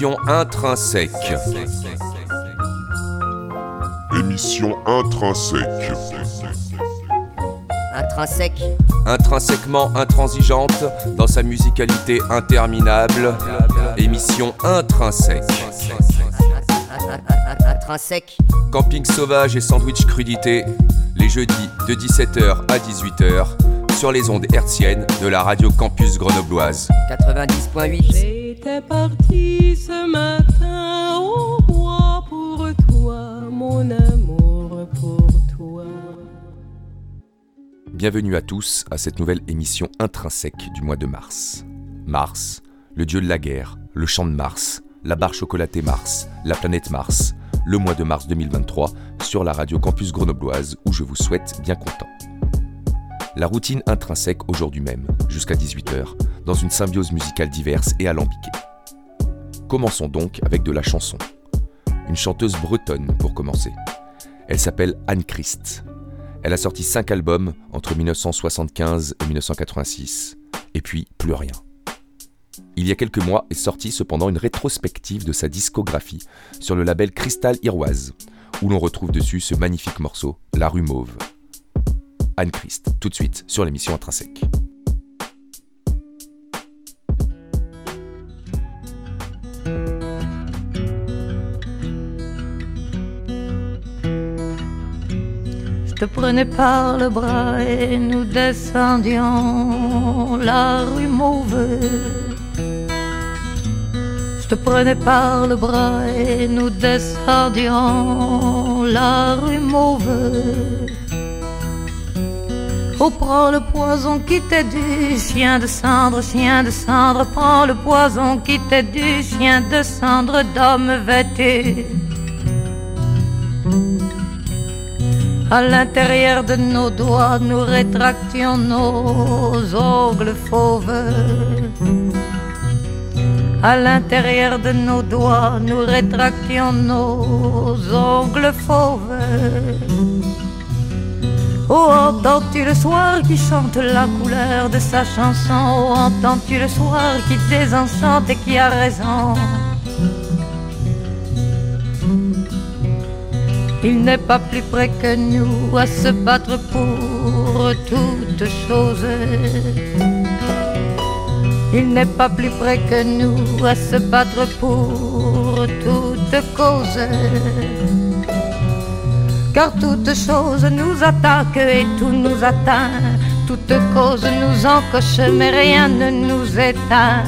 Émission intrinsèque. Émission intrinsèque. Intrinsèque. Intrinsèquement intransigeante dans sa musicalité interminable. Émission intrinsèque. Intrinsèque. Camping sauvage et sandwich crudité. Les jeudis de 17h à 18h sur les ondes hertziennes de la radio campus grenobloise. 90.8. Bienvenue à tous à cette nouvelle émission intrinsèque du mois de mars. Mars, le dieu de la guerre, le champ de Mars, la barre chocolatée Mars, la planète Mars, le mois de mars 2023 sur la radio campus grenobloise où je vous souhaite bien content. La routine intrinsèque aujourd'hui même, jusqu'à 18h, dans une symbiose musicale diverse et alambiquée. Commençons donc avec de la chanson. Une chanteuse bretonne pour commencer. Elle s'appelle Anne Christ. Elle a sorti 5 albums entre 1975 et 1986, et puis plus rien. Il y a quelques mois est sortie cependant une rétrospective de sa discographie sur le label Crystal Iroise, où l'on retrouve dessus ce magnifique morceau, La rue Mauve. Anne Christ, tout de suite sur l'émission Intrinsèque. Te prenais par le bras et nous descendions la rue Mauve. Je te prenais par le bras et nous descendions la rue Mauve. Oh, prends le poison qui t'est du chien de cendre, chien de cendre, prends le poison qui t'est du chien de cendre d'homme vêtu. À l'intérieur de nos doigts, nous rétractions nos ongles fauves. À l'intérieur de nos doigts, nous rétractions nos ongles fauves. Oh, entends-tu le soir qui chante la couleur de sa chanson? Oh, entends-tu le soir qui désenchante et qui a raison? Il n'est pas plus près que nous à se battre pour toute chose. Il n'est pas plus près que nous à se battre pour toute cause. Car toute chose nous attaque et tout nous atteint. Toute cause nous encoche, mais rien ne nous éteint.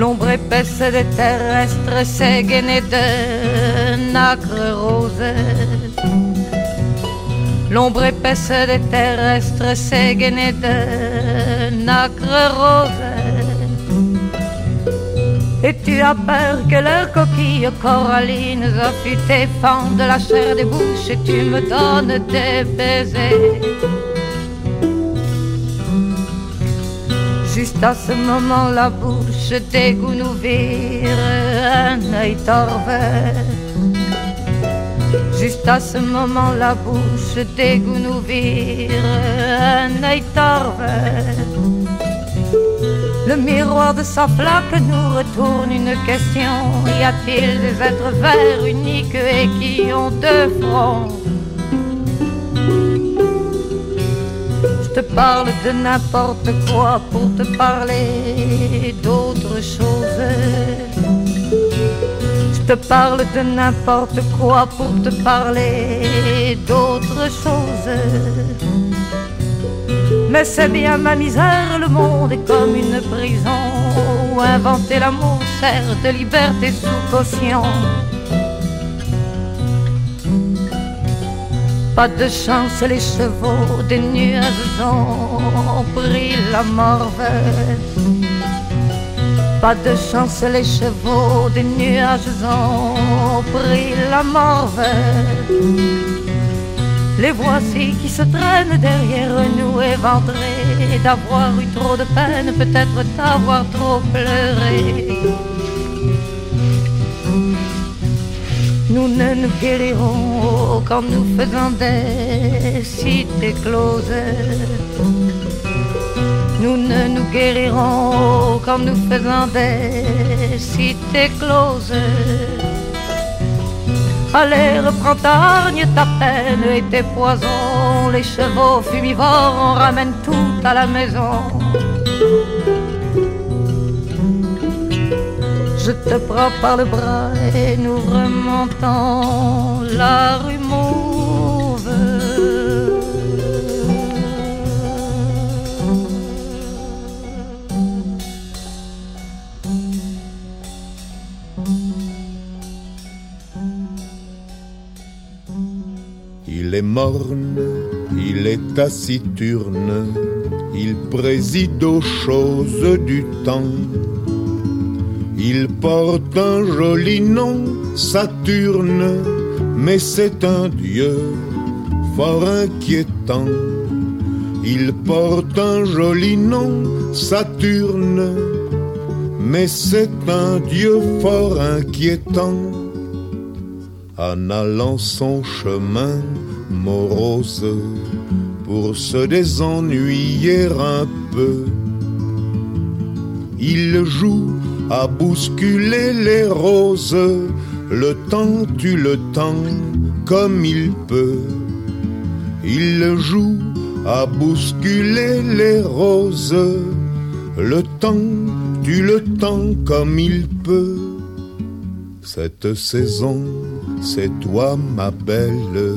L'ombre épaisse des terrestres s'est gainée de nacre rose. L'ombre épaisse des terrestres s'est gainée de nacre rose. Et tu as peur que leurs coquilles corallines affûtées fendent la chair des bouches et tu me donnes des baisers. Juste à ce moment, la bouche vire un œil torve. Juste à ce moment, la bouche vire un œil torve. Le miroir de sa flaque nous retourne une question. Y a-t-il des êtres verts uniques et qui ont deux fronts? Te parle de n'importe quoi pour te parler d'autre chose. Je te parle de n'importe quoi pour te parler d'autre chose. Mais c'est bien ma misère, le monde est comme une prison où inventer l'amour sert de liberté sous caution. Pas de chance, les chevaux des nuages ont pris la morve. Pas de chance, les chevaux des nuages ont pris la morve. Les voici qui se traînent derrière nous, éventrés d'avoir eu trop de peine, peut-être d'avoir trop pleuré. Nous ne nous guérirons qu'en nous faisant des cités closes. nous ne nous guérirons qu'en nous faisant des cités closes. Allez, reprends ta ta peine et tes poisons. Les chevaux fumivores, on ramène tout à la maison. Je te prends par le bras et nous remontons la rue mauve. Il est morne, il est taciturne, il préside aux choses du temps. Il porte un joli nom, Saturne, mais c'est un dieu fort inquiétant. Il porte un joli nom, Saturne, mais c'est un dieu fort inquiétant. En allant son chemin morose, pour se désennuyer un peu, il joue bousculer les roses. Le temps tue le temps comme il peut. Il joue à bousculer les roses. Le temps tue le temps comme il peut. Cette saison, c'est toi, ma belle,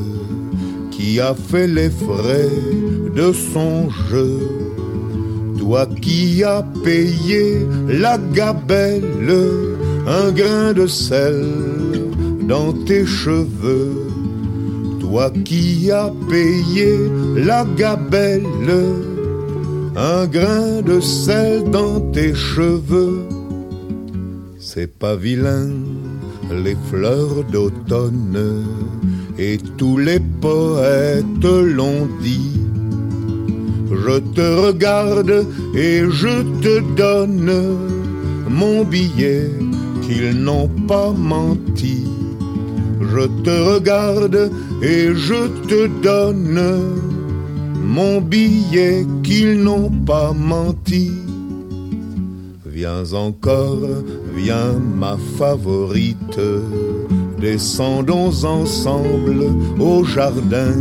qui a fait les frais de son jeu toi qui as payé la gabelle, un grain de sel dans tes cheveux. Toi qui as payé la gabelle, un grain de sel dans tes cheveux. C'est pas vilain, les fleurs d'automne, et tous les poètes l'ont dit je te regarde et je te donne mon billet qu'ils n'ont pas menti. Je te regarde et je te donne mon billet qu'ils n'ont pas menti. Viens encore, viens ma favorite, descendons ensemble au jardin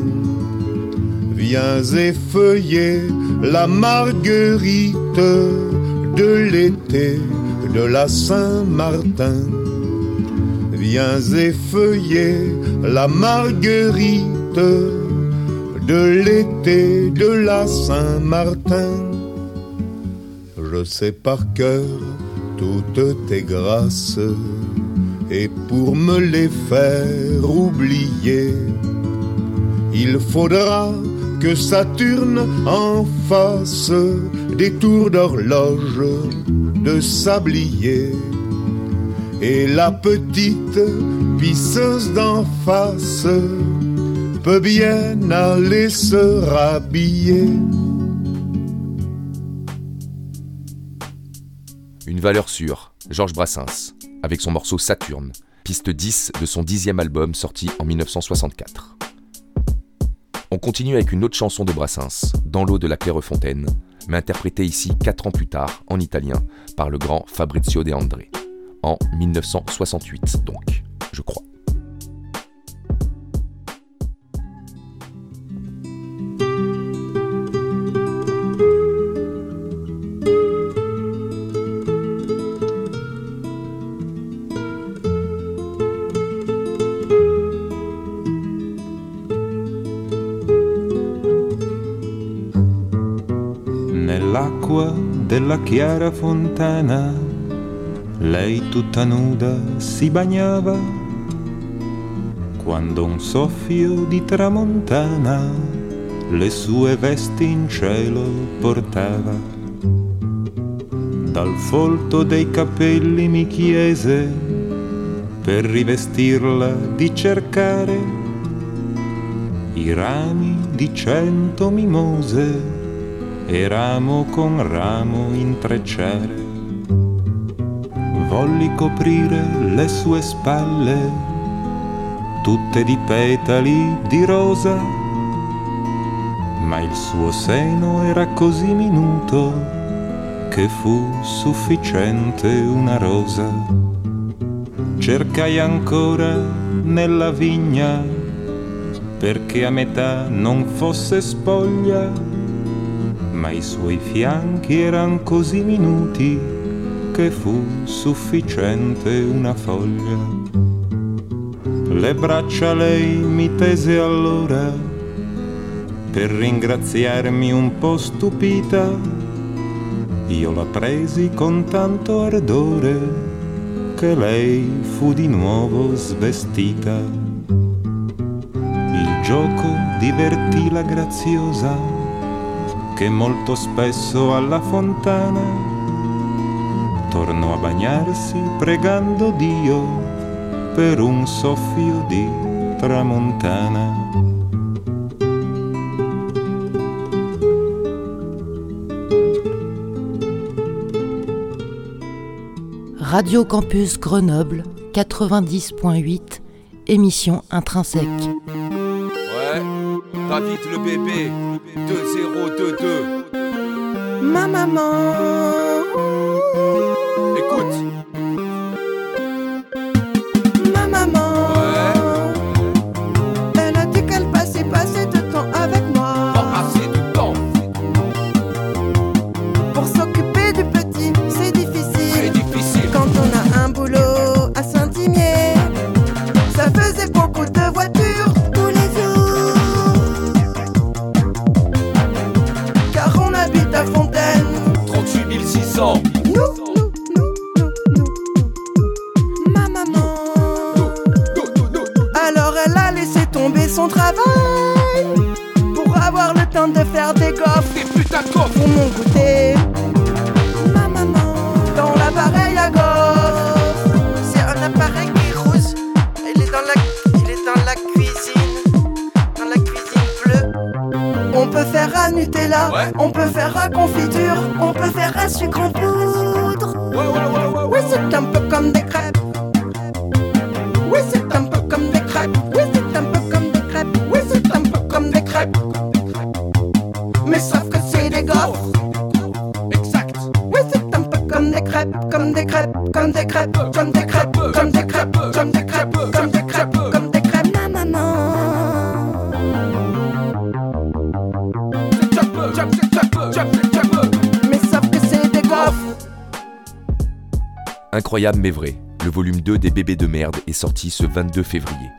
Viens effeuiller la marguerite de l'été de la Saint-Martin. Viens effeuiller la marguerite de l'été de la Saint-Martin. Je sais par cœur toutes tes grâces, et pour me les faire oublier, il faudra que Saturne en face des tours d'horloge de sablier. Et la petite pisseuse d'en face peut bien aller se rhabiller. Une valeur sûre, Georges Brassens, avec son morceau Saturne, piste 10 de son dixième album sorti en 1964. On continue avec une autre chanson de Brassens, Dans l'eau de la Clairefontaine, mais interprétée ici 4 ans plus tard, en italien, par le grand Fabrizio De André, en 1968 donc, je crois. Chiara fontana, lei tutta nuda si bagnava quando un soffio di tramontana le sue vesti in cielo portava. Dal folto dei capelli mi chiese per rivestirla di cercare i rami di cento mimose e ramo con ramo intrecciare. Volli coprire le sue spalle, tutte di petali di rosa, ma il suo seno era così minuto che fu sufficiente una rosa. Cercai ancora nella vigna perché a metà non fosse spoglia, ma i suoi fianchi eran così minuti che fu sufficiente una foglia. Le braccia lei mi tese allora per ringraziarmi un po' stupita. Io la presi con tanto ardore che lei fu di nuovo svestita. Il gioco divertì la graziosa che molto spesso alla fontana tornò a bagnarsi pregando Dio per un soffio di tramontana. Radio Campus Grenoble 90.8, émission intrinsèque. Ouais, David le bébé, 2022. Ma maman. Écoute, Incroyable mais vrai, le volume 2 des Bébés de merde est sorti ce 22 février.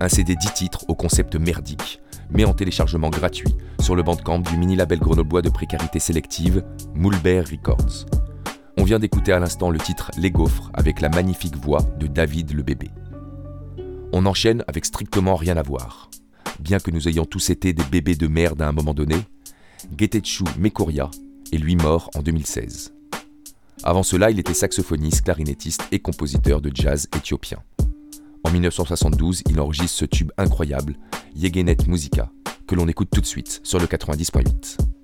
Un CD 10 titres au concept merdique, mais en téléchargement gratuit sur le bandcamp du mini-label grenoblois de précarité sélective Moulbert Records. On vient d'écouter à l'instant le titre Les gaufres avec la magnifique voix de David le bébé. On enchaîne avec strictement rien à voir. Bien que nous ayons tous été des bébés de merde à un moment donné, Getetchou Mekoria est lui mort en 2016. Avant cela, il était saxophoniste, clarinettiste et compositeur de jazz éthiopien. En 1972, il enregistre ce tube incroyable, Yegenet Musica, que l'on écoute tout de suite sur le 90.8.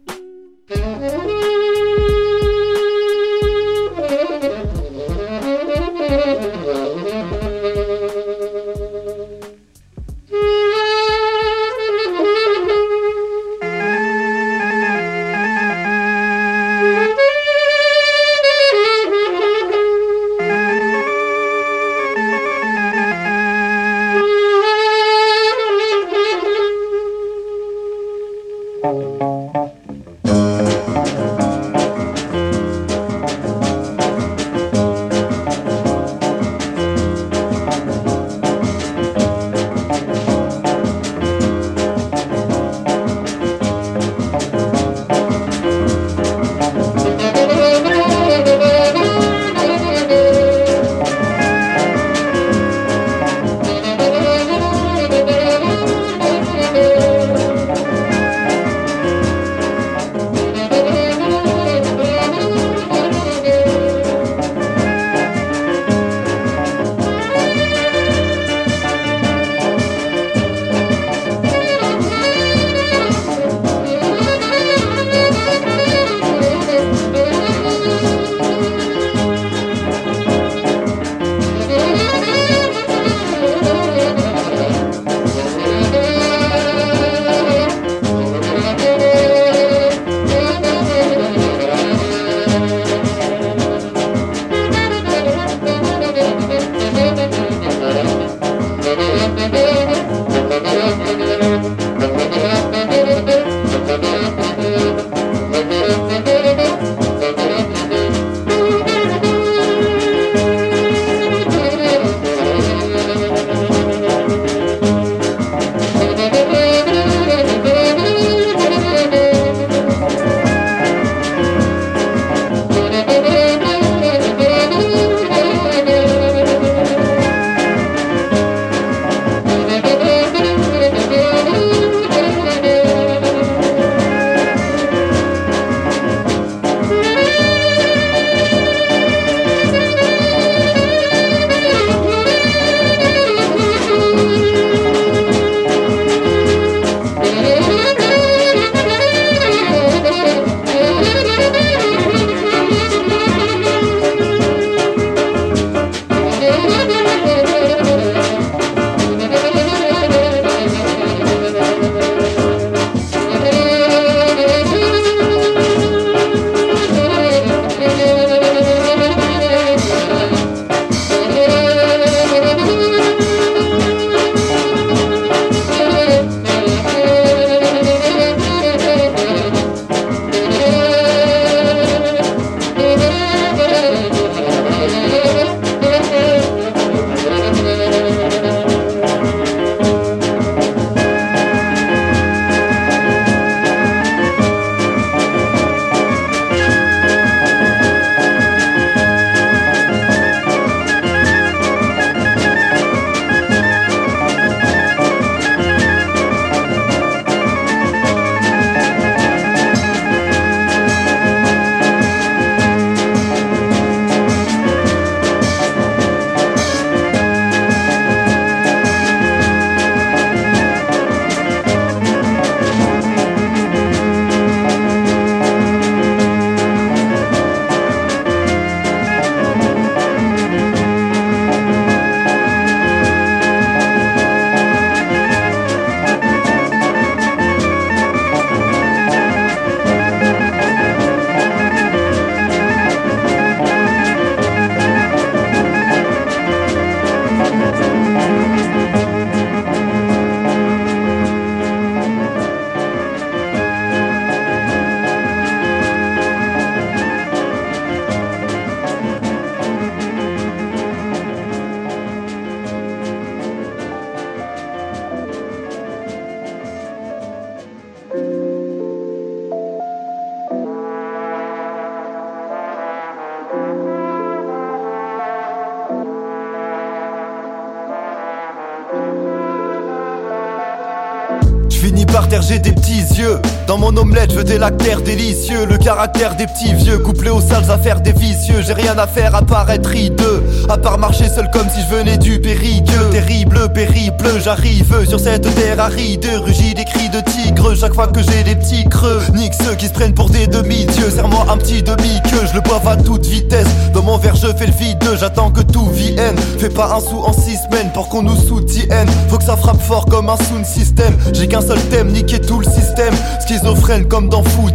la Le caractère des petits vieux, couplé aux sales affaires des vicieux. J'ai rien à faire à part être hideux. À part marcher seul comme si je venais du périgueux. Terrible périple, j'arrive sur cette terre aride. Rugis des cris de tigre chaque fois que j'ai des petits creux. Nique ceux qui se prennent pour des demi-dieux. Serre-moi un petit demi-queue, je le bois à toute vitesse. Dans mon verre, je fais le vide, j'attends que tout vienne. Fais pas un sou en six semaines pour qu'on nous soutienne. Faut que ça frappe fort comme un sound system. J'ai qu'un seul thème, niquer tout le système. Schizophrène comme dans Fou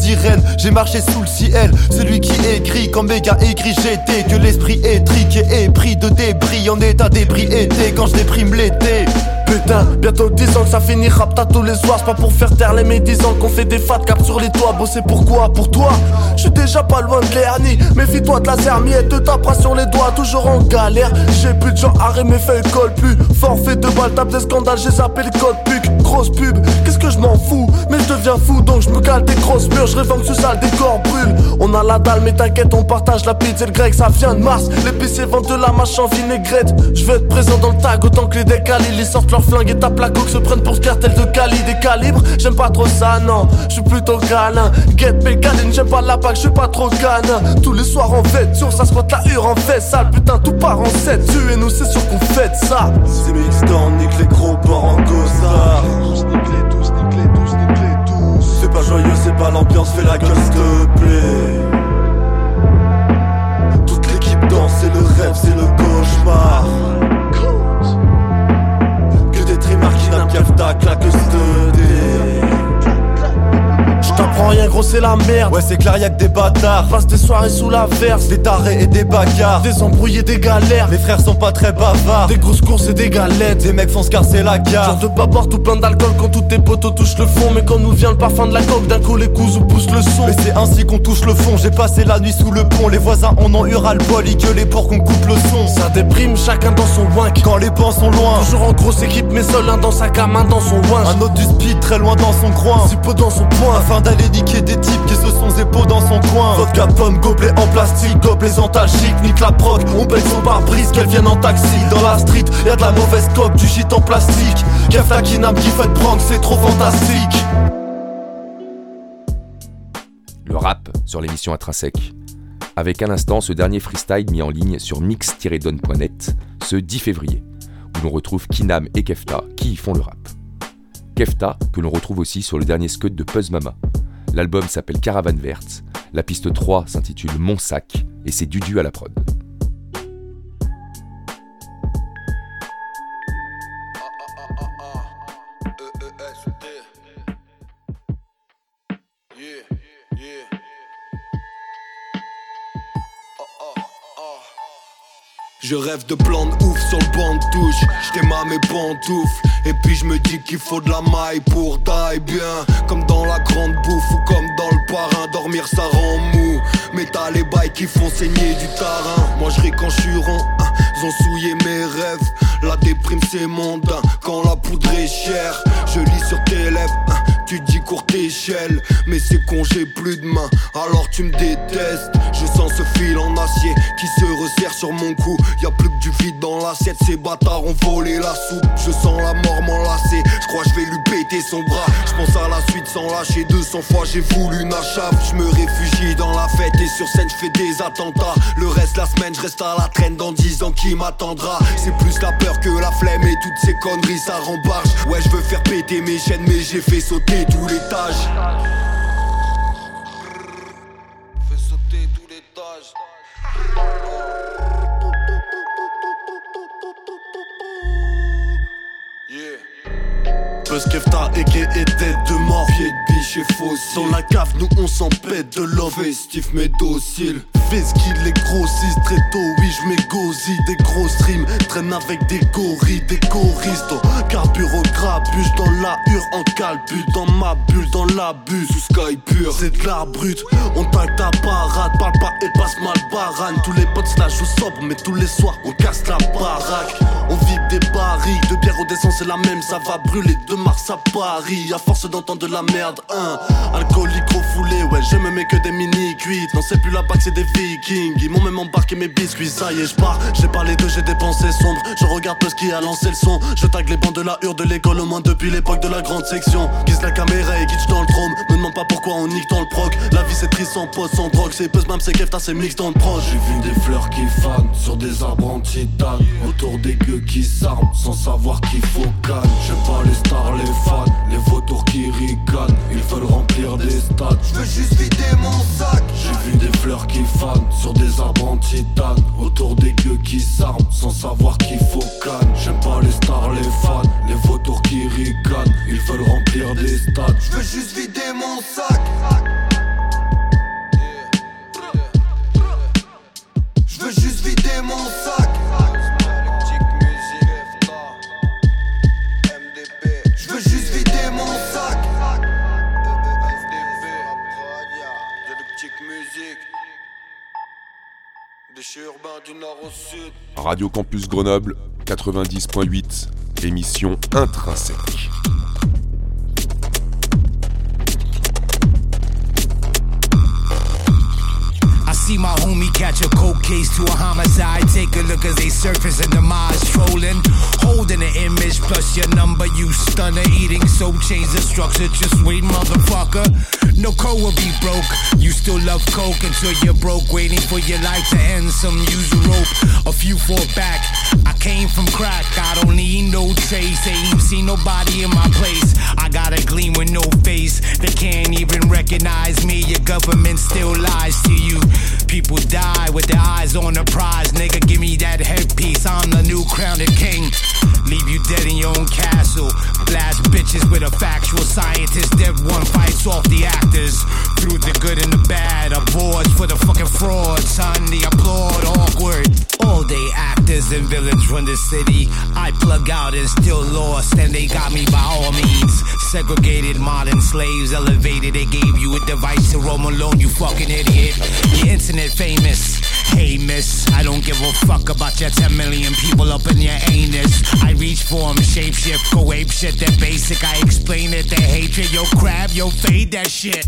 J'ai marché sous le ciel, celui qui écrit quand méga écrit j'étais. Que l'esprit est triqué et pris de débris en état d'ébriété quand je déprime l'été. Putain, bientôt 10 ans que ça finira t'as tous les soirs. C'est pas pour faire taire les médisants qu'on fait des fat caps sur les toits. Bosser pourquoi? Pour toi? Je suis déjà pas loin de l'hernie. Méfie-toi de la zermiette, te tapera sur les doigts, toujours en galère. J'ai plus de gens arrêt, mes feuilles collent plus. Forfait de balles, tape des scandales, j'ai zappé le code puc. Grosse pub, qu'est-ce que je m'en fous Mais je deviens fou donc je me cale des grosses murs. Je que ce sale décor brûle. On a la dalle, mais t'inquiète, on partage la pizza et le grec, ça vient de Mars. L'épicier vend de la mâche en vinaigrette. Je veux être présent dans le tag autant que les décalés. Ils sortent leur flingue et tapent la coque, se prennent pour ce cartel de Cali. Des calibres, j'aime pas trop ça, non. Je suis plutôt câlin. Get Pécaline, j'aime pas la bague, je suis pas trop canin. Tous les soirs en fête, sur ça squatte la hure en fait sale. Putain, tout part en 7. Tuez-nous, c'est sûr qu'on fête ça. C'est mixtant, nique les gros porcs en costard. Tous tous, nique tous, nique tous. C'est pas joyeux, c'est pas l'ambiance, fais la gueule, s'il te plaît. Toute l'équipe danse, c'est le rêve, c'est le cauchemar. Que des trimards qui n'aiment qu'à claque Rien gros c'est la merde. Ouais c'est clair y'a que des bâtards. Passe des soirées sous la verse. Des tarés et des bagarres. Des embrouillés des galères. Les frères sont pas très bavards. Des grosses courses et des galettes. Des mecs font se casser la Genre gare de pas boire tout plein d'alcool quand tous tes potos touchent le fond. Mais quand nous vient le parfum de la coque d'un coup les coups ou poussent le son. Mais c'est ainsi qu'on touche le fond. J'ai passé la nuit sous le pont. Les voisins en ont eu ras le bol Ils gueulaient pour qu'on coupe le son. Ça déprime chacun dans son wank Quand les pans sont loin. Toujours en grosse équipe mais seul un dans sa cam un dans son winch Un autre du speed très loin dans son coin. Si peu dans son point. Afin d'aller niquer des types qui se sont épaules dans son coin Vodka pomme, gobelet en plastique, gobelets antalgiques, nique la proc On paye son pare-brise qu'elle vienne en taxi Dans la street, y'a de la mauvaise coque, du shit en plastique Kefta Kinam qui fait prank, c'est trop fantastique Le rap sur l'émission Intrinsèque. Avec à l'instant ce dernier freestyle mis en ligne sur mix-don.net ce 10 février, où l'on retrouve Kinam et Kefta qui y font le rap. Kefta, que l'on retrouve aussi sur le dernier scud de Puzz Mama. L'album s'appelle Caravane Verte, la piste 3 s'intitule Mon Sac, et c'est Dudu à la prod. Je rêve de plan ouf sur le de touche. J't'aime mes pantoufles. Et puis je me dis qu'il faut de la maille pour die bien. Comme dans la grande bouffe ou comme dans le parrain. Dormir ça rend mou. Mais t'as les bails qui font saigner du tarin. Moi je quand je suis. Ils ont souillé mes rêves. La déprime c'est mondain. Quand la poudre est chère. Je lis sur tes lèvres. Tu dis courte échelle, mais c'est con, j'ai plus de main, alors tu me détestes. Je sens ce fil en acier qui se resserre sur mon cou. Y a plus que du vide dans l'assiette, ces bâtards ont volé la soupe. Je sens la mort m'enlacer, je crois je vais lui péter son bras. Je pense à la suite sans lâcher 200 fois, j'ai voulu une. Je me réfugie dans la fête et sur scène je fais des attentats. Le reste la semaine, je reste à la traîne dans 10 ans qui m'attendra. C'est plus la peur que la flemme et toutes ces conneries ça rembarge. Ouais, je veux faire péter mes chaînes, mais j'ai fait sauter tout l'étage. Buzz Kefta et et tête de mort Pied de biche et fossile. Dans la cave nous on s'en pète de love Festif mais docile. Fais ce qu'il les grossisse très tôt, oui je m'égosie Des grosses rimes, traîne avec des gorilles, des choristes. Carbure au grabuge dans la hure en calbut Dans ma bulle, dans l'abus, sous sky pur. C'est de l'art brut, on taille ta parade. Parle pas et passe mal barane. Tous les potes la jouent sobre, mais tous les soirs on casse la baraque. On vide des barriques, de bière au descend c'est la même Ça va brûler de mars à À force d'entendre de la merde, hein Alcoolique refoulé, ouais je me mets que des mini cuites Non c'est plus la bague c'est des speaking. Ils m'ont même embarqué mes biscuits, ça y est, je pars. J'ai parlé de j'ai dépensé sombre. Je regarde tout ce qui a lancé le son. Je tag les bancs de la hure de l'école au moins depuis l'époque de la grande section. Guise la caméra et guide dans le trône. Me demande pas pourquoi on nique dans le proc. La vie c'est triste sans poste, sans drogue. C'est buzz même c'est kefta, c'est mix dans le proche. J'ai vu des fleurs qui fanent sur des arbres en titane. Autour des gueux qui s'arment sans savoir qu'il faut calme. J'aime pas les stars, les fans, les vautours qui ricanent. Ils veulent remplir des stades. Je veux juste vider mon sac. J'ai vu des fleurs qui fanent sur des arbres en titane. Autour des gueux qui s'arment sans savoir qu'il faut calme. J'aime pas les stars, les fans, les vautours qui ricanent. Ils veulent remplir des stades. Je veux juste vider mon sac. Je veux juste vider mon sac. Radio Campus Grenoble 90.8, émission intrinsèque. See my homie catch a cold case to a homicide. Take a look as they surface in the Mars trolling. Holding an image plus your number, you stunner. Eating soap, change the structure. Just wait, motherfucker. No code will be broke. You still love coke until you're broke. Waiting for your life to end. Some use a rope, a few fall back. I came from crack. I don't need no trace. Ain't seen nobody in my place. I got a gleam with no face. They can't even recognize me. Your government still lies to you. People die with their eyes on the prize. Nigga, give me that headpiece. I'm the new crowned king. Leave you dead in your own castle. Blast bitches with a factual scientist. Dead one fights off the actors. Through the good and the bad. Awards for the fucking fraud. Son, the applaud. Awkward. All day actors and villains run the city. I plug out and still lost. And they got me by all means. Segregated modern slaves. Elevated. They gave you a device to roam alone. You fucking idiot. The internet famous. Hey miss, I don't give a fuck about your 10 million people up in your anus. I reach for 'em, shape shift, go ape shit, they're basic. I explain it, their hatred, yo crab, yo fade that shit.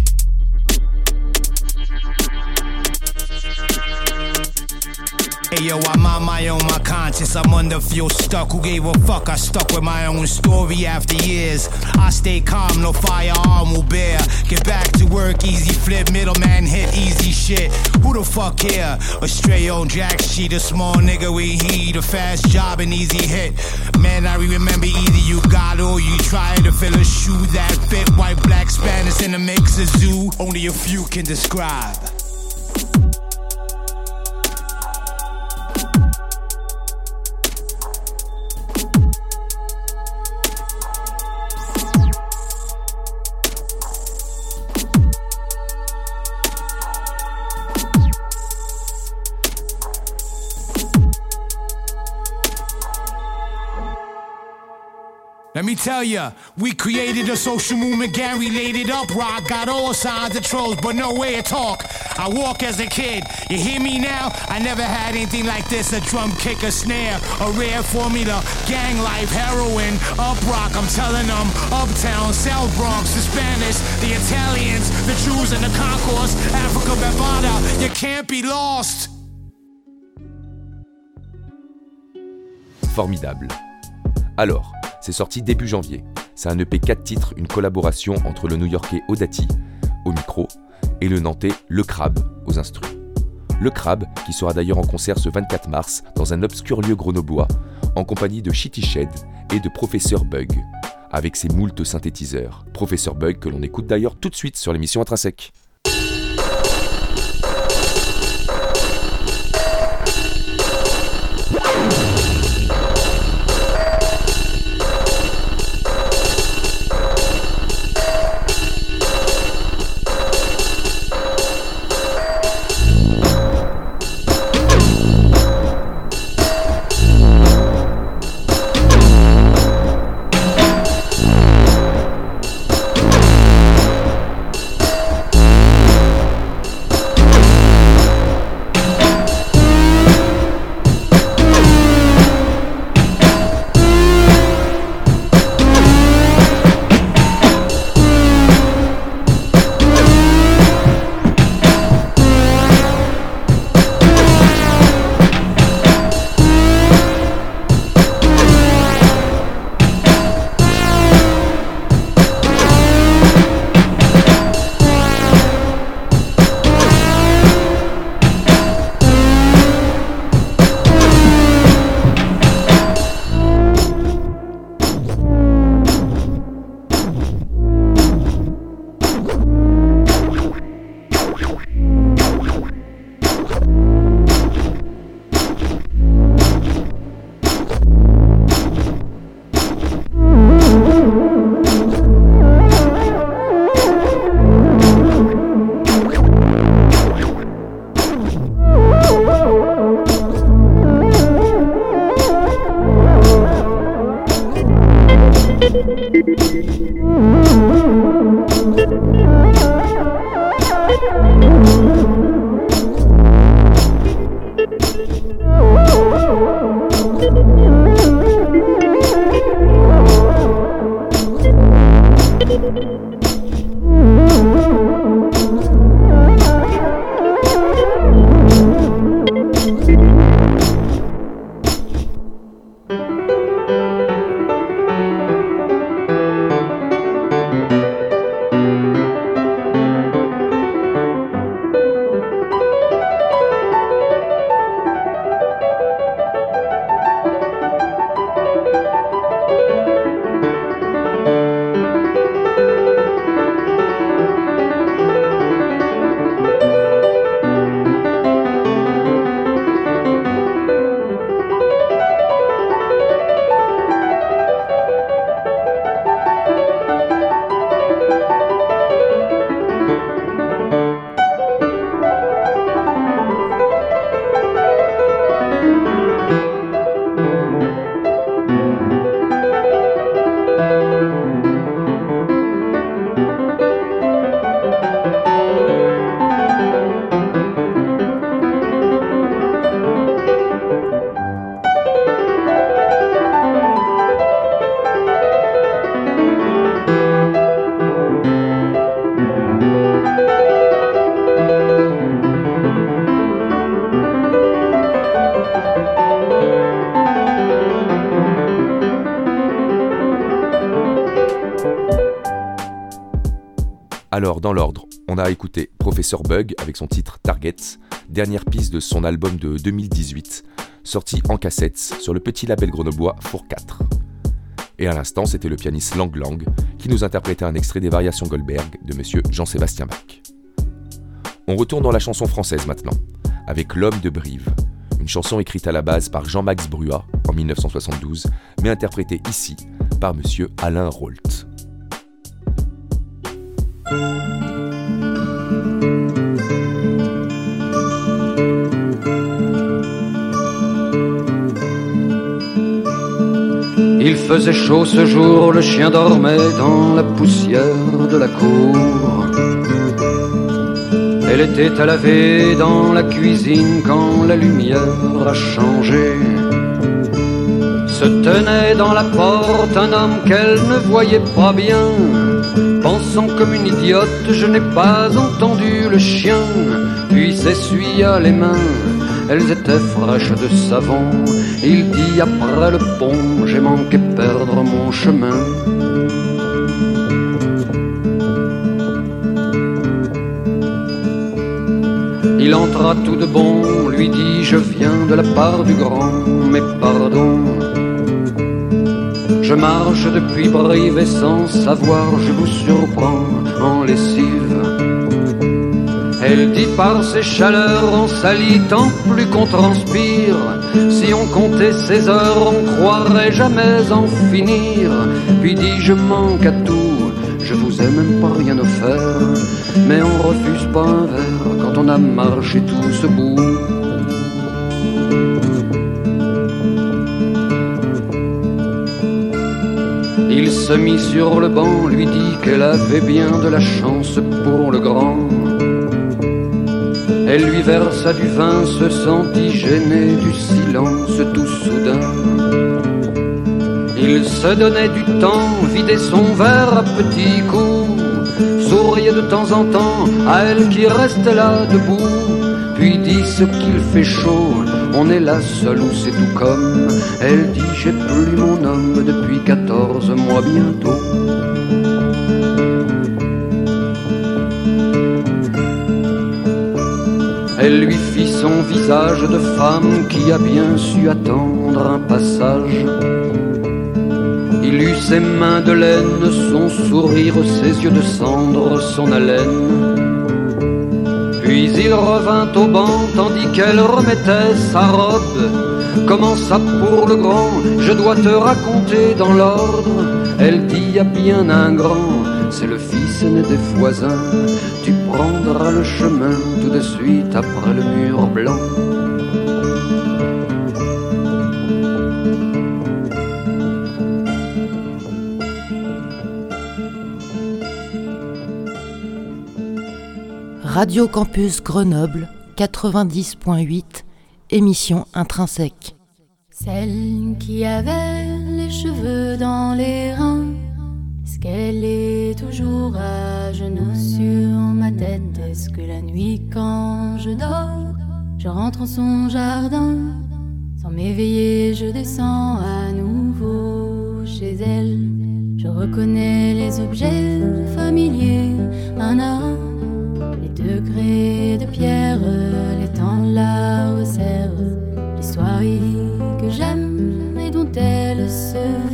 Yo, I'm on my own, my conscience. I'm under feel stuck. Who gave a fuck? I stuck with my own story after years. I stay calm, no firearm will bear. Get back to work, easy flip, middleman hit, easy shit. Who the fuck here? A stray on jack sheet, a small nigga we heat, a fast job, an easy hit. Man, I remember either you got or you try to fill a shoe that fit. White, black, Spanish in a mix of zoo. Only a few can describe. Let me tell ya, we created a social movement, Gary laid it up, rock, got all sides of trolls, but no way to talk. I walk as a kid, you hear me now? I never had anything like this, a drum kick, a snare, a rare formula, gang life, heroin, up rock, I'm telling them, uptown, South Bronx, the Spanish, the Italians, the Jews and the concourse, Africa, Bavada, you can't be lost. Formidable. Alors, c'est sorti début janvier. C'est un EP 4 titres, une collaboration entre le new-yorkais Odati, au micro, et le nantais Le Crabe, aux instrus. Le Crabe, qui sera d'ailleurs en concert ce 24 mars dans un obscur lieu grenoblois, en compagnie de Shitty Shed et de Professeur Bug, avec ses moultes synthétiseurs. Professeur Bug que l'on écoute d'ailleurs tout de suite sur l'émission Intrinsèque. Alors, dans l'ordre, on a écouté Professeur Bug avec son titre Targets, dernière piste de son album de 2018, sorti en cassette sur le petit label grenoblois Four 4. Et à l'instant, c'était le pianiste Lang Lang qui nous interprétait un extrait des Variations Goldberg de monsieur Jean-Sébastien Bach. On retourne dans la chanson française maintenant, avec L'homme de Brive, une chanson écrite à la base par Jean-Max Bruat en 1972, mais interprétée ici par monsieur Alain Rolt. Il faisait chaud ce jour, le chien dormait dans la poussière de la cour. Elle était à laver dans la cuisine quand la lumière a changé. Se tenait dans la porte un homme qu'elle ne voyait pas bien. Pensant comme une idiote, je n'ai pas entendu le chien, puis s'essuya les mains elles étaient fraîches de savon. Il dit après le pont, j'ai manqué perdre mon chemin. Il entra tout de bon, lui dit je viens de la part du grand, mais pardon. Je marche depuis Brive et sans savoir, je vous surprends en lessive. Elle dit par ses chaleurs, on salit tant plus qu'on transpire. Si on comptait ses heures, on croirait jamais en finir. Puis dit je manque à tout, je vous ai même pas rien offert. Mais on refuse pas un verre quand on a marché tout ce bout. Il se mit sur le banc, lui dit qu'elle avait bien de la chance pour le grand. Elle lui versa du vin, se sentit gêné du silence tout soudain. Il se donnait du temps, vidait son verre à petits coups, souriait de temps en temps à elle qui restait là debout, ce qu'il fait chaud, on est là seul ou c'est tout comme. Elle dit j'ai plus mon homme depuis 14 mois bientôt. Elle lui fit son visage de femme qui a bien su attendre un passage. Il eut ses mains de laine, son sourire, ses yeux de cendre, son haleine. Puis il revint au banc tandis qu'elle remettait sa robe. Comment ça pour le grand, je dois te raconter dans l'ordre. Elle dit à bien un grand, c'est le fils aîné des voisins. Tu prendras le chemin tout de suite après le mur blanc. Radio Campus Grenoble 90.8, émission intrinsèque. Celle qui avait les cheveux dans les reins, est-ce qu'elle est toujours à genoux sur ma tête? Est-ce que la nuit quand je dors, je rentre en son jardin? Sans m'éveiller, je descends à nouveau chez elle. Je reconnais les objets familiers un à degrés de pierre, les temps la resserrent, l'histoire que j'aime et dont elle se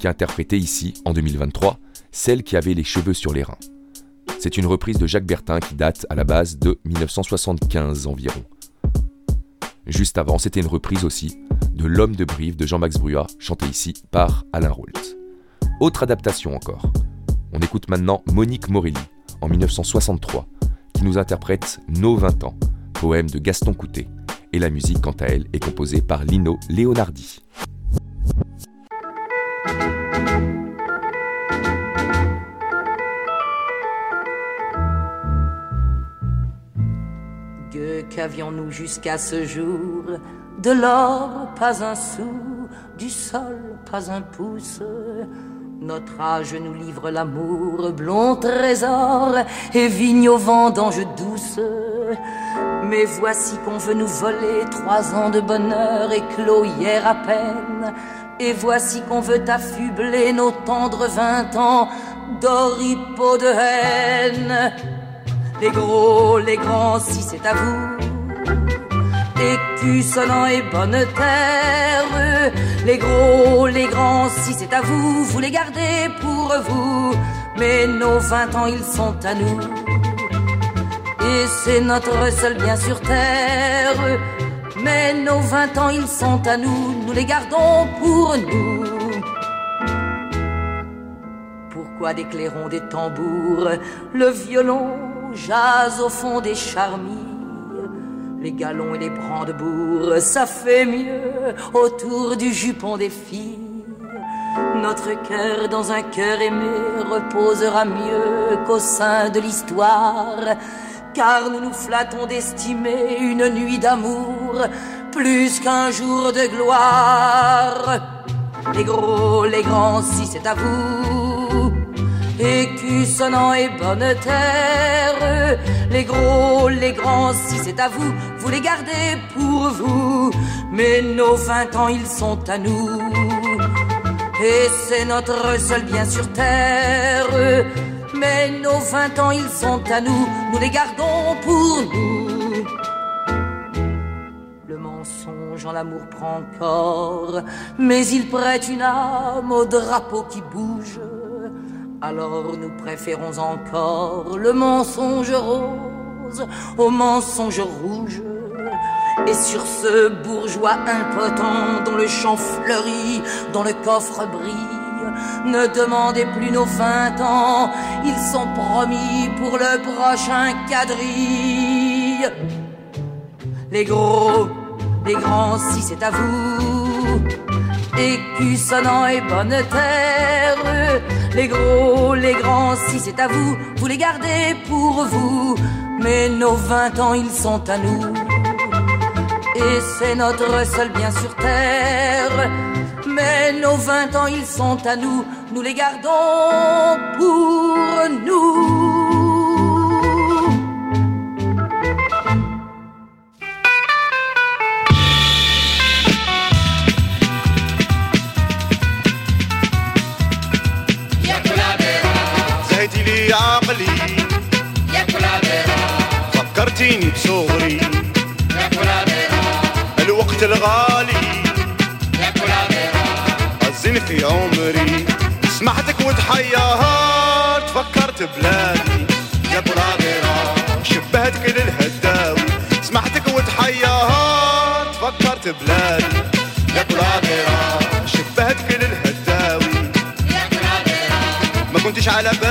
qui a interprété ici, en 2023, celle qui avait les cheveux sur les reins. C'est une reprise de Jacques Bertin qui date à la base de 1975 environ. Juste avant, c'était une reprise aussi de L'homme de Brive de Jean-Max Brua, chanté ici par Alain Roult. Autre adaptation encore. On écoute maintenant Monique Morelli, en 1963, qui nous interprète Nos 20 ans, poème de Gaston Coutet, et la musique, quant à elle, est composée par Lino Leonardi. Qu'avions-nous jusqu'à ce jour? De l'or, pas un sou, du sol, pas un pouce. Notre âge nous livre l'amour, blond trésor, et vigne au vendange douce. Mais voici qu'on veut nous voler trois ans de bonheur éclos hier à peine. Et voici qu'on veut affubler nos tendres vingt ans d'oripeaux de haine. Les gros, les grands, si c'est à vous. Écus sonnant et bonne terre. Les gros, les grands, si c'est à vous, vous les gardez pour vous. Mais nos vingt ans, ils sont à nous. Et c'est notre seul bien sur terre. Mais nos vingt ans, ils sont à nous, nous les gardons pour nous. Pourquoi des clairons, des tambours, le violon jase au fond des charmilles? Les galons et les brandebourgs, ça fait mieux autour du jupon des filles. Notre cœur dans un cœur aimé reposera mieux qu'au sein de l'histoire, car nous nous flattons d'estimer une nuit d'amour plus qu'un jour de gloire. Les gros, les grands, si c'est à vous, écus sonnant et bonne terre, les gros, les grands, si c'est à vous, vous les gardez pour vous, mais nos vingt ans, ils sont à nous. Et c'est notre seul bien sur terre. Mais nos vingt ans, ils sont à nous, nous les gardons pour nous. Le mensonge en l'amour prend corps, mais il prête une âme au drapeau qui bouge. Alors nous préférons encore le mensonge rose au mensonge rouge. Et sur ce bourgeois impotent dont le champ fleurit, dont le coffre brille, ne demandez plus nos vingt ans, ils sont promis pour le prochain quadrille. Les gros, les grands, si c'est à vous, écus sonnant et bonne terre, les gros, les grands, si c'est à vous, vous les gardez pour vous, mais nos vingt ans, ils sont à nous. Et c'est notre seul bien sur terre. Mais nos vingt ans, ils sont à nous. Nous les gardons pour nous. عمري سمعتك وتحيرت فكرت بلادي. يا بلاديرا شبهت كل الهداوي. سمعتك وتحيرت فكرت بلادي. يا بلاديرا شبهت كل الهداوي. يا بلاديرا ما كنتش على بالي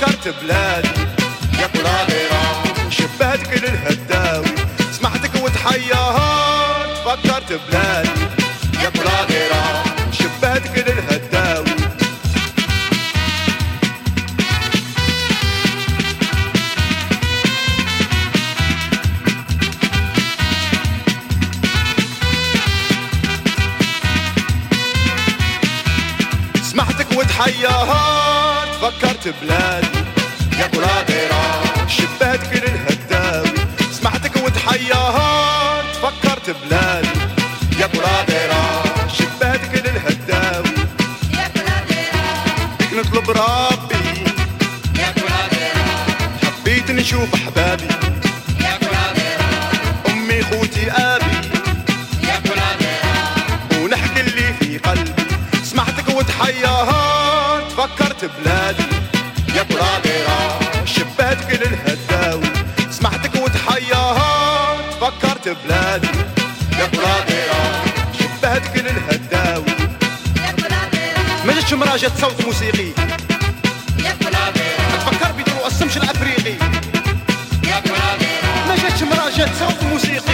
فكرت بلادي يا بلاديرا شبهت كل الهداوي سمعتك وتحيرت فكرت بلادي نطلب ربي. يا حبيت نشوف أحبابي. يا أمي خوتي آبي. يا ونحكي اللي في قلبي. سمعتك وتحيرت فكرت بلادي. يا بلاديرا شبهت كل الهداوي سمعتك وتحيرت فكرت بلادي. حاجة صوت موسيقي. تفكر بدرو السمش الأفريقي. ما جاتش مراجعة صوت موسيقي.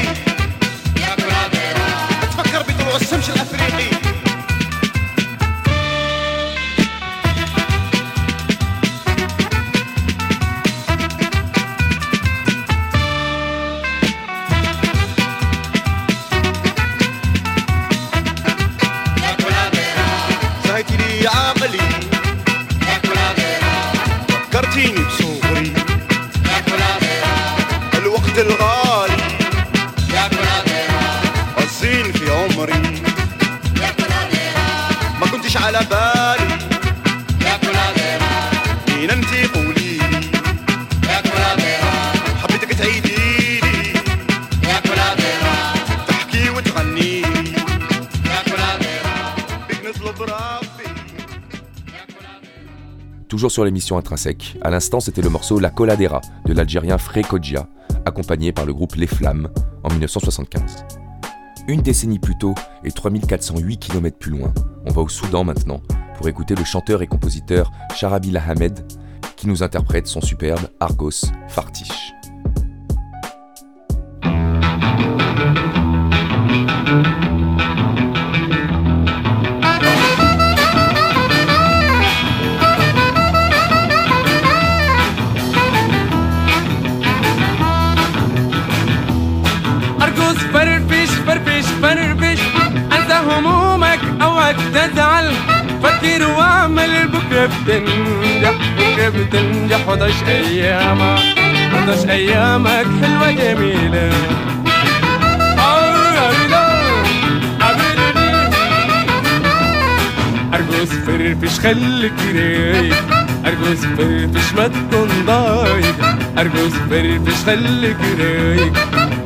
Sur l'émission Intrinsèque, à l'instant c'était le morceau La Coladera de l'Algérien Fré accompagné par le groupe Les Flammes en 1975. Une décennie plus tôt et 3408 km plus loin, on va au Soudan maintenant pour écouter le chanteur et compositeur Sharabil Ahmed qui nous interprète son superbe Argos Fartiche. بتنجح بكره بتنجح وضعش أيامك وضعش أيامك حلوة جميلة. ارقص فرفش خليك رايق ارقص فرفش ما تكون ضايق. ارقص فرفش خليك رايق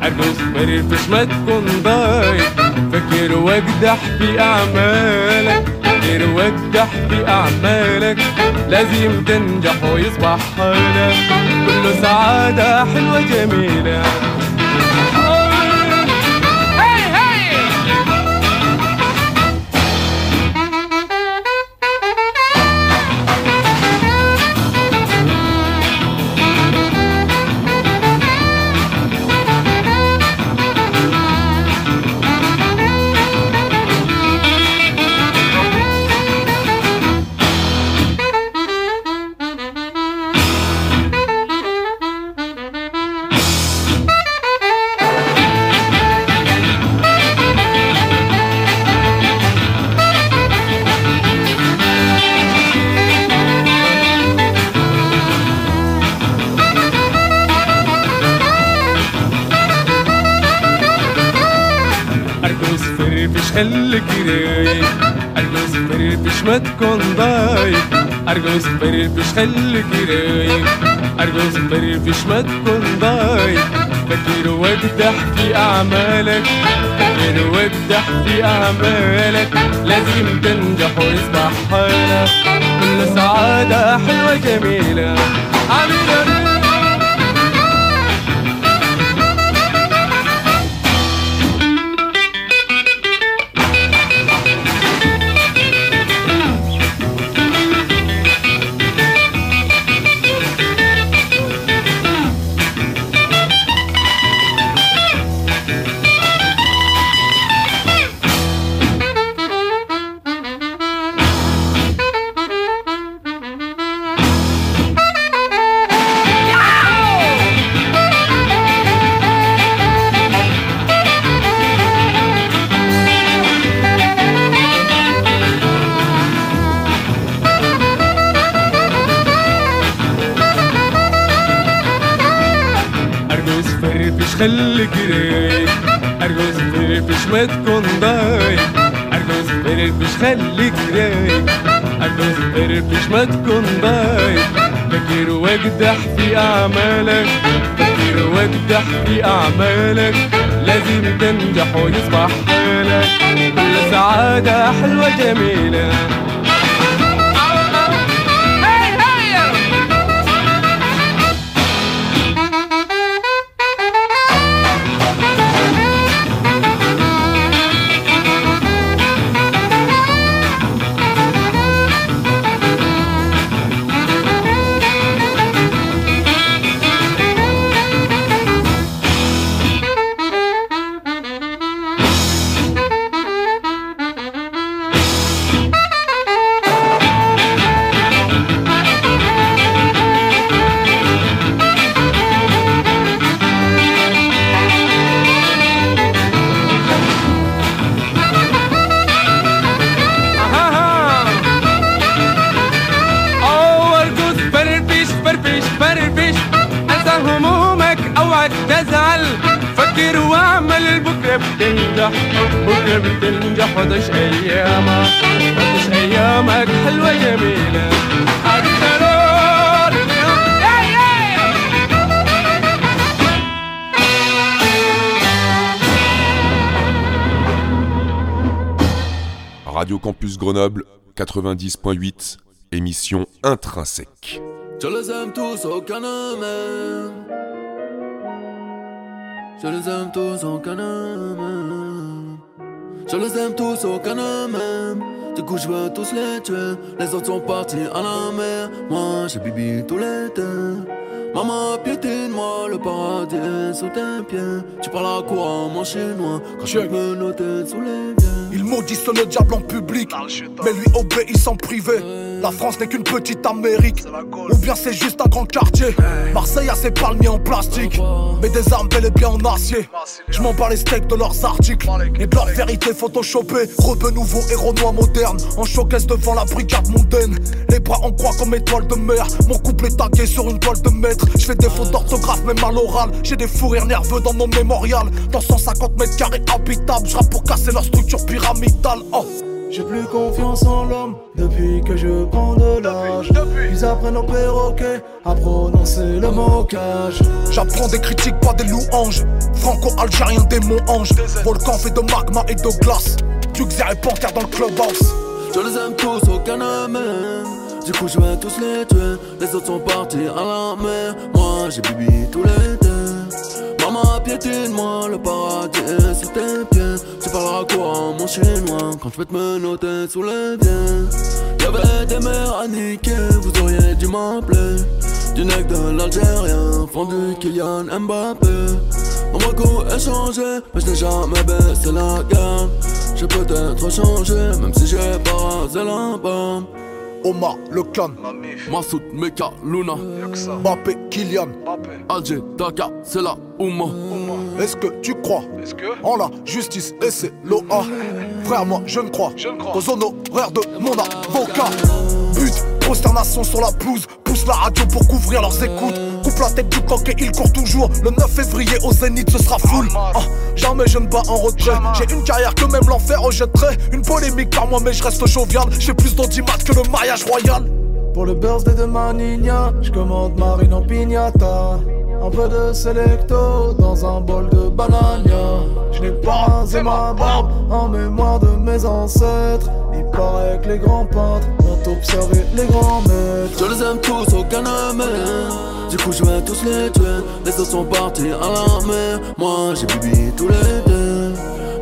ارقص فرفش ما تكون ضايق. فكر واجدح في أعمالك فكر واجدح في أعمالك. لازم تنجح ويصبح حالك. كله سعادة حلوة جميلة. زمربش اللي كراي ارجو زمربش ما تكون ضايع ارجو زمربش خلي كراي ارجو زمربش ما تكون ضايق فكر وابدح في أعمالك فكر وابدح في أعمالك لازم تنجح ويصبح حالك كل سعادة حلوة جميلة عميلة خليك رايق أرجوز فرفش ما تكون ضايق أرجوز فرفش خليك رايق أرجوز فرفش ما تكون ضايق فكر واجدح في أعمالك. فكر واجدح في أعمالك. لازم تنجح ويصبح حالك. كل سعادة حلوة جميلة. 90.8, émission intrinsèque. Je les aime tous, aucun m'aime. Je les aime tous, aucun m'aime. Je les aime tous, aucun m'aime. Du coup, je veux tous les tuer. Les autres sont partis à la mer. Moi, j'ai bibi tout l'été. Maman, piétine-moi, le paradis est sous tes pieds. Tu parles à quoi, mon chinois, quand je me noter sous les biens. Ils maudissent le diable en public, mais lui obéissent en privé. La France n'est qu'une petite Amérique, ou bien c'est juste un grand quartier. Marseille a ses palmiers en plastique, mais des armes bel et bien en acier. Je m'en bats les steaks de leurs articles et de leur vérité photoshopée. Rebeu nouveau héros noir moderne, en showcase devant la brigade mondaine. Les bras en croix comme étoile de mer, mon couple est tagué sur une toile de maître. Je fais des fautes d'orthographe, même à l'oral. J'ai des fous rires nerveux dans mon mémorial. Dans 150 mètres carrés habitables, je pour casser leur structure pyramidale. Oh. J'ai plus confiance en l'homme depuis que je prends de l'âge. Ils apprennent au perroquet à prononcer le mocage. J'apprends des critiques, pas des louanges. Franco-algérien, démon ange. Volcan fait de magma et de glace. Duxer et panthère dans le clubhouse. Je les aime tous, aucun ne. Du coup, je vais tous les tuer. Les autres sont partis à la mer. Moi, j'ai bibi tout l'été. Maman, piétine-moi, le paradis est sous tes pieds. Tu parleras quoi, mon chinois, quand je vais te me noter sous les biens. Y'avait des mères à niquer, vous auriez dû m'appeler. Du nec de l'Algérien, fondu Kylian Mbappé. Mon beaucoup est changé, mais je n'ai jamais baissé la gamme. J'ai peut-être changé, même si j'ai pas rasé la. Omar, le clan. Massoud, Meka, Luna. Mbappé, Kylian. Alger, Dakar, c'est la Ouma. Est-ce que tu crois en la justice et c'est l'OA Frère, moi je ne crois aux honoraires de mon avocat. But, prosternation sur la pelouse, pousse la radio pour couvrir leurs écoutes. La tête du coq et il court toujours. Le 9 février au Zénith, ce sera full. Ah, jamais je ne bats en retrait. J'ai une carrière que même l'enfer rejetterait. Une polémique par moi, mais je reste jovial. J'ai plus d'audimat que le mariage royal. Pour le birthday de ma nina, je commande marine en pignata. Un peu de selecto dans un bol de banania. Je n'ai pas rasé ma barbe en mémoire de mes ancêtres. Il paraît que les grands peintres ont observé les grands maîtres. Je les aime tous, ne m'aime. Du coup, je vais tous les tuer. Les autres sont partis à la mer. Moi, j'ai bibi tous les deux.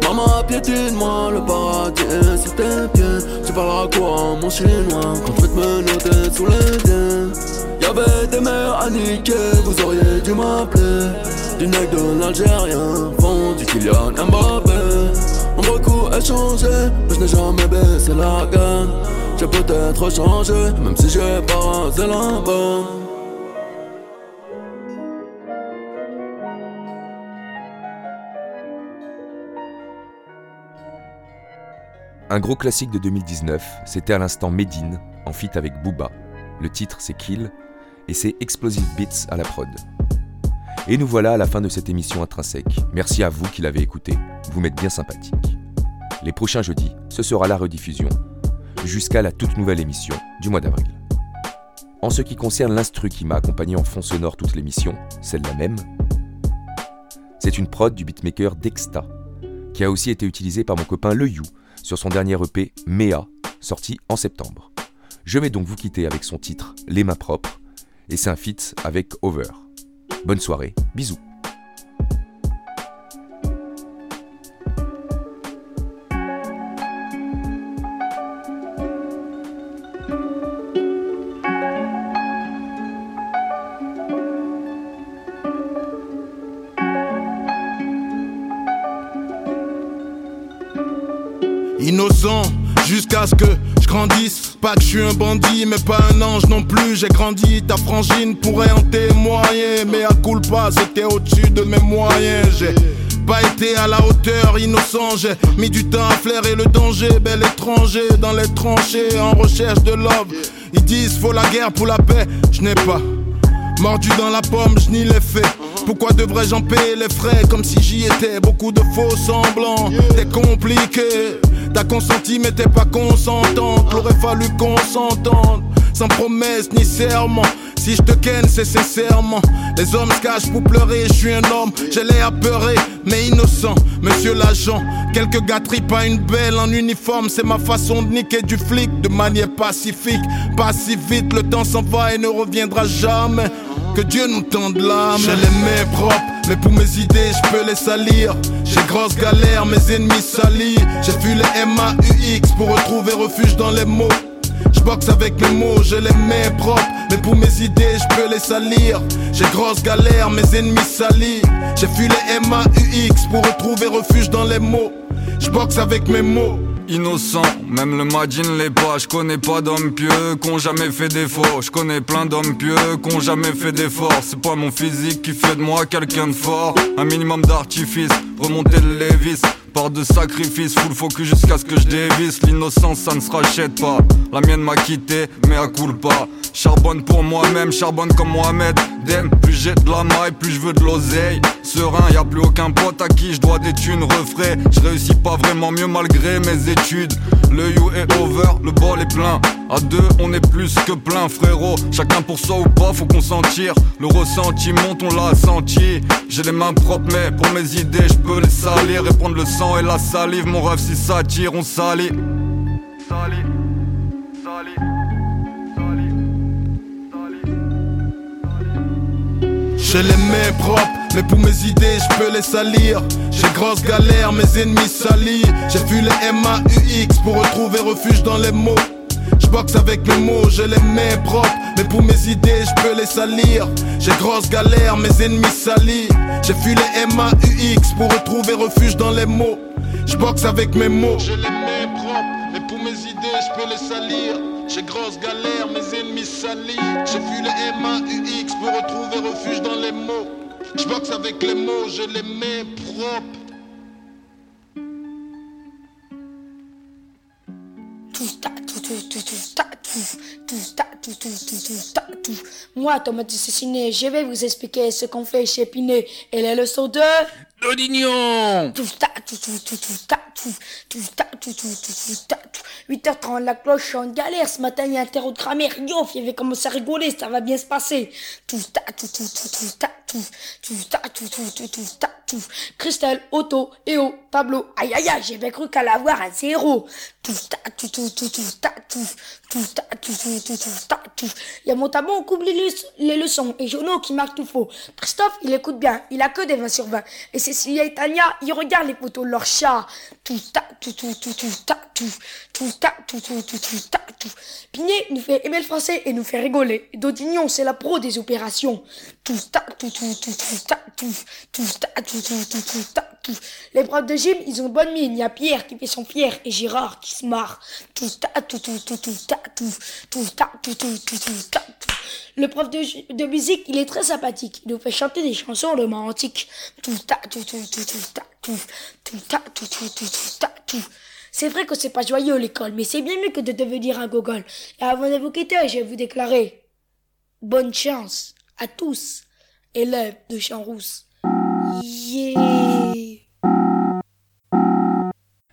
Maman, piétine-moi, le paradis est sur tes pieds. Tu parleras quoi, mon chinois, quand je vais te menotter sous les pieds. Y'avait des mères à niquer, vous auriez dû m'appeler. Du nec de l'Algérien, fond du Kylian Mbappé. Mon beaucoup changé, mais je n'ai jamais baissé la gamme. J'ai peut-être changé, même si j'ai pas rasé la bonne. Un gros classique de 2019, c'était à l'instant Medine, en feat avec Booba. Le titre c'est Kill, et c'est Explosive Beats à la prod. Et nous voilà à la fin de cette émission intrinsèque. Merci à vous qui l'avez écouté, vous m'êtes bien sympathique. Les prochains jeudis, ce sera la rediffusion, jusqu'à la toute nouvelle émission du mois d'avril. En ce qui concerne l'instru qui m'a accompagné en fond sonore toute l'émission, celle-là même, c'est une prod du beatmaker Dexta, qui a aussi été utilisée par mon copain Le You sur son dernier EP Mea, sorti en septembre. Je vais donc vous quitter avec son titre Les mains propres, et c'est un feat avec Over. Bonne soirée, bisous. Innocent jusqu'à ce que Pas que je suis un bandit, mais pas un ange non plus. J'ai grandi, ta frangine pourrait en témoigner. Mais à culpa, c'était au-dessus de mes moyens. J'ai pas été à la hauteur, innocent. J'ai mis du temps à flairer le danger. Bel étranger dans les tranchées, en recherche de love. Ils disent faut la guerre pour la paix. Je n'ai pas mordu dans la pomme, je nie les faits. Pourquoi devrais-je en payer les frais comme si j'y étais Beaucoup de faux semblants, t'es compliqué. T'as consenti mais t'es pas consentante. Aurait fallu qu'on s'entende, sans promesse ni serment. Si je te ken, c'est sincèrement. Les hommes se cachent pour pleurer, je suis un homme, j'ai l'air apeuré, mais innocent. Monsieur l'agent, quelques gâteries, pas une belle en uniforme. C'est ma façon de niquer du flic de manière pacifique. Pas si vite, le temps s'en va et ne reviendra jamais. Que Dieu nous tende l'âme. J'ai les mains propres, mais pour mes idées, je peux les salir. J'ai grosse galère, mes ennemis salis. J'ai fui les MAUX pour retrouver refuge dans les mots. Je boxe avec mes mots, j'ai les mains propres. Mais pour mes idées, je peux les salir. J'ai grosse galère, mes ennemis salis. J'ai fui les MAUX pour retrouver refuge dans les mots. Je boxe avec mes mots. Innocent, même le Madine l'est pas. Je connais pas d'hommes pieux qu'on jamais fait d'efforts. Je connais plein d'hommes pieux qu'on jamais fait d'efforts. C'est pas mon physique qui fait de moi quelqu'un de fort. Un minimum d'artifice, remonter le Lévis. Part de sacrifice, full focus jusqu'à ce que je dévisse. L'innocence, ça ne se rachète pas. La mienne m'a quitté, mais à coule pas. Charbonne pour moi-même, charbonne comme Mohamed. Dem, plus j'ai de la maille, plus je veux de l'oseille. Serein, y a plus aucun pote à qui je dois des thunes refrais. Je réussis pas vraiment mieux malgré mes études. Le you est over, le bol est plein. À deux, on est plus que plein, frérot. Chacun pour soi ou pas, faut consentir. Le ressenti monte, on l'a senti. J'ai les mains propres, mais pour mes idées, je peux les salir. Répondre le sang et la salive. Mon rêve, si ça tire, on salit. Salit. J'ai les mains propres, mais pour mes idées, je peux les salir. J'ai grosse galère, mes ennemis salis. J'ai fui les MAUX pour retrouver refuge dans les mots. Je boxe avec mes mots, j'ai les mains propres, mais pour mes idées, je peux les salir. J'ai grosse galère, mes ennemis salis. J'ai fui les MAUX pour retrouver refuge dans les mots. Je boxe avec mes mots. J'ai les mains propres, mais pour mes idées, je peux les salir. J'ai grosse galère, mes ennemis salis. J'ai fui les MAUX pour retrouver refuge dans les mots. Je boxe avec les mots, j'ai les mains propres. tout, Moi, Thomas Assassiné, je vais vous expliquer ce qu'on fait chez Pinet et les leçons de... Dodignon Tout, ta, tout, tout, tout, tout, ta, tout, tout, ta, tout, tout, tout, tout, ta, tout. 8h30, la cloche, je suis en galère. Ce matin, il y a un terreau de grammaire. Yo, il avait commencé à rigoler, ça va bien se passer. Tout, tout, tout, tout, tout, ta, tout, tout, ta, tout, tout, tout, tout, ta, tout. Christelle, Otto, Eo, Pablo. Aïe, aïe, aïe, j'ai bien cru qu'elle allait avoir un zéro. Tout, ta, tout, tout, tout, tout, ta, tout, tout, ta, tout, tout, tout, tout, ta, tout. Il y a mon tabon, on coupe les, leçons-. Et Jono qui marque tout faux. Christophe, il écoute bien. Il a que des 20 sur 20. Et Cécilia et Tania, ils regardent les de leur chat. Tout, ta, tout, tout, tout, tout, ta, tout, tout, ta, tout, tout, tout, tout, ta, tout. Pinet nous fait aimer le français et nous fait rigoler. Et Dodignon, c'est la pro des opérations. Tout, ta, tout, tout, tout, tout, ta, tout, tout, ta, tout, tout, tout, tout, ta, tout. Les profs de gym, ils ont bonne mine. Il y a Pierre qui fait son fier et Gérard qui se marre. Tout, ta, tout, tout, tout, tout, ta, tout, tout, ta, tout, tout, tout, tout, ta, tout. Le prof de, de musique, il est très sympathique. Il nous fait chanter des chansons romantiques. Tout, ta, tout, tout, tout, tout, ta, tout, tout, ta, tout, tout, tout, tout, ta, tout. C'est vrai que c'est pas joyeux l'école, mais c'est bien mieux que de devenir un gogol. Et avant de vous quitter, je vais vous déclarer bonne chance à tous, élèves de Champs-Rousse. Yeah.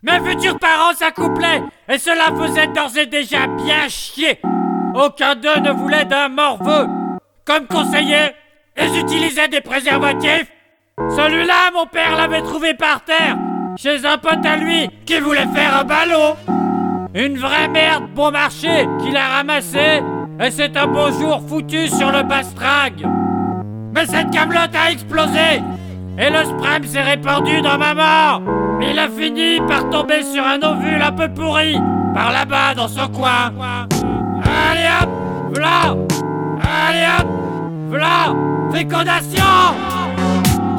Mes futurs parents s'accouplaient, et cela faisait d'ores et déjà bien chier. Aucun d'eux ne voulait d'un morveux. Comme conseiller, ils utilisaient des préservatifs. Celui-là, mon père l'avait trouvé par terre, chez un pote à lui qui voulait faire un ballot. Une vraie merde bon marché qu'il a ramassé, et c'est un beau jour foutu sur le bastringue. Mais cette camelote a explosé, et le sperme s'est répandu dans ma mort. Il a fini par tomber sur un ovule un peu pourri, par là-bas dans son coin. Allez hop, v'là Allez hop, v'là Fécondation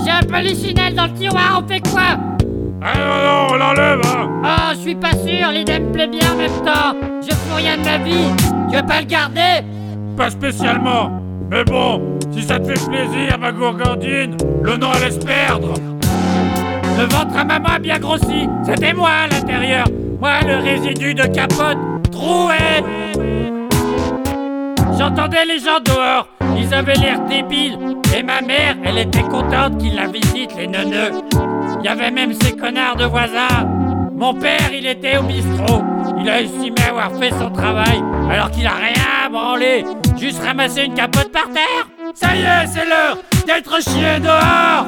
J'ai un polichinelle dans le tiroir, on fait quoi? Ah non, non, on l'enlève, hein Oh, je suis pas sûr, l'idée me plaît bien en même temps. Je fous rien de ma vie. Tu veux pas le garder Pas spécialement. Mais bon, si ça te fait plaisir, ma gourgandine, le nom laisse perdre. Le ventre à maman a bien grossi. C'était moi à l'intérieur. Moi, le résidu de capote troué. J'entendais les gens dehors. Ils avaient l'air débiles. Et ma mère, elle était contente qu'ils la visitent, les neuneux. Il même ces connards de voisins. Mon père, il était au bistrot. Il a estimé avoir fait son travail, alors qu'il a rien branlé. Juste ramassé une capote par terre. Ça y est, c'est l'heure d'être chié dehors.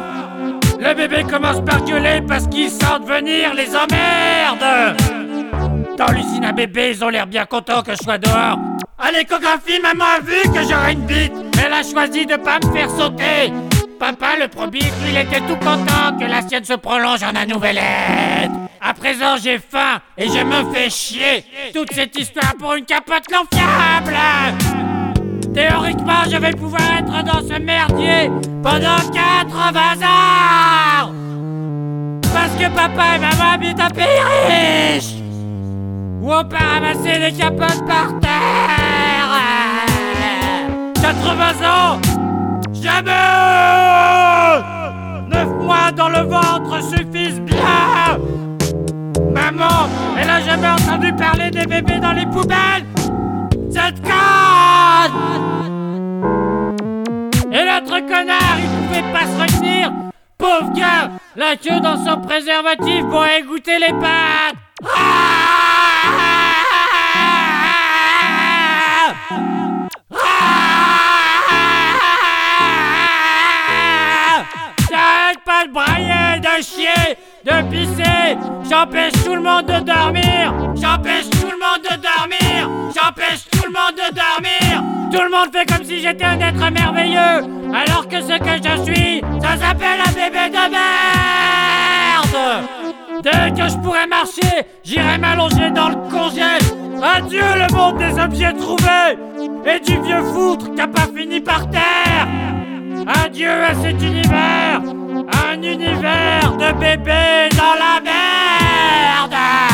Le bébé commence par gueuler parce qu'ils sentent venir les emmerdes. Dans l'usine à bébé, ils ont l'air bien contents que je sois dehors. À l'échographie, maman a vu que j'aurais une bite. Elle a choisi de pas me faire sauter. Papa, le probic, il était tout content que la sienne se prolonge en un nouvel être. À présent, j'ai faim et je me fais chier. Toute cette histoire pour une capote non fiable. Théoriquement, je vais pouvoir être dans ce merdier pendant 80 ans. Parce que papa et maman habitent un pays riche. Où on peut ramasser des capotes par terre. 80 ans Jamais Neuf mois dans le ventre suffisent bien Maman, elle a jamais entendu parler des bébés dans les poubelles Cette conne Et l'autre connard, il pouvait pas se retenir Pauvre gars La queue dans son préservatif pour égoutter les pattes J'arrête brailler, de chier, de pisser. J'empêche tout le monde de dormir. J'empêche tout le monde de dormir. J'empêche tout le monde de dormir. Tout le monde fait comme si j'étais un être merveilleux. Alors que ce que je suis, ça s'appelle un bébé de merde. Dès que je pourrai marcher, j'irai m'allonger dans le congèle. Adieu le monde des objets trouvés. Et du vieux foutre qui a pas fini par terre. Adieu à cet univers un univers de bébés dans la merde.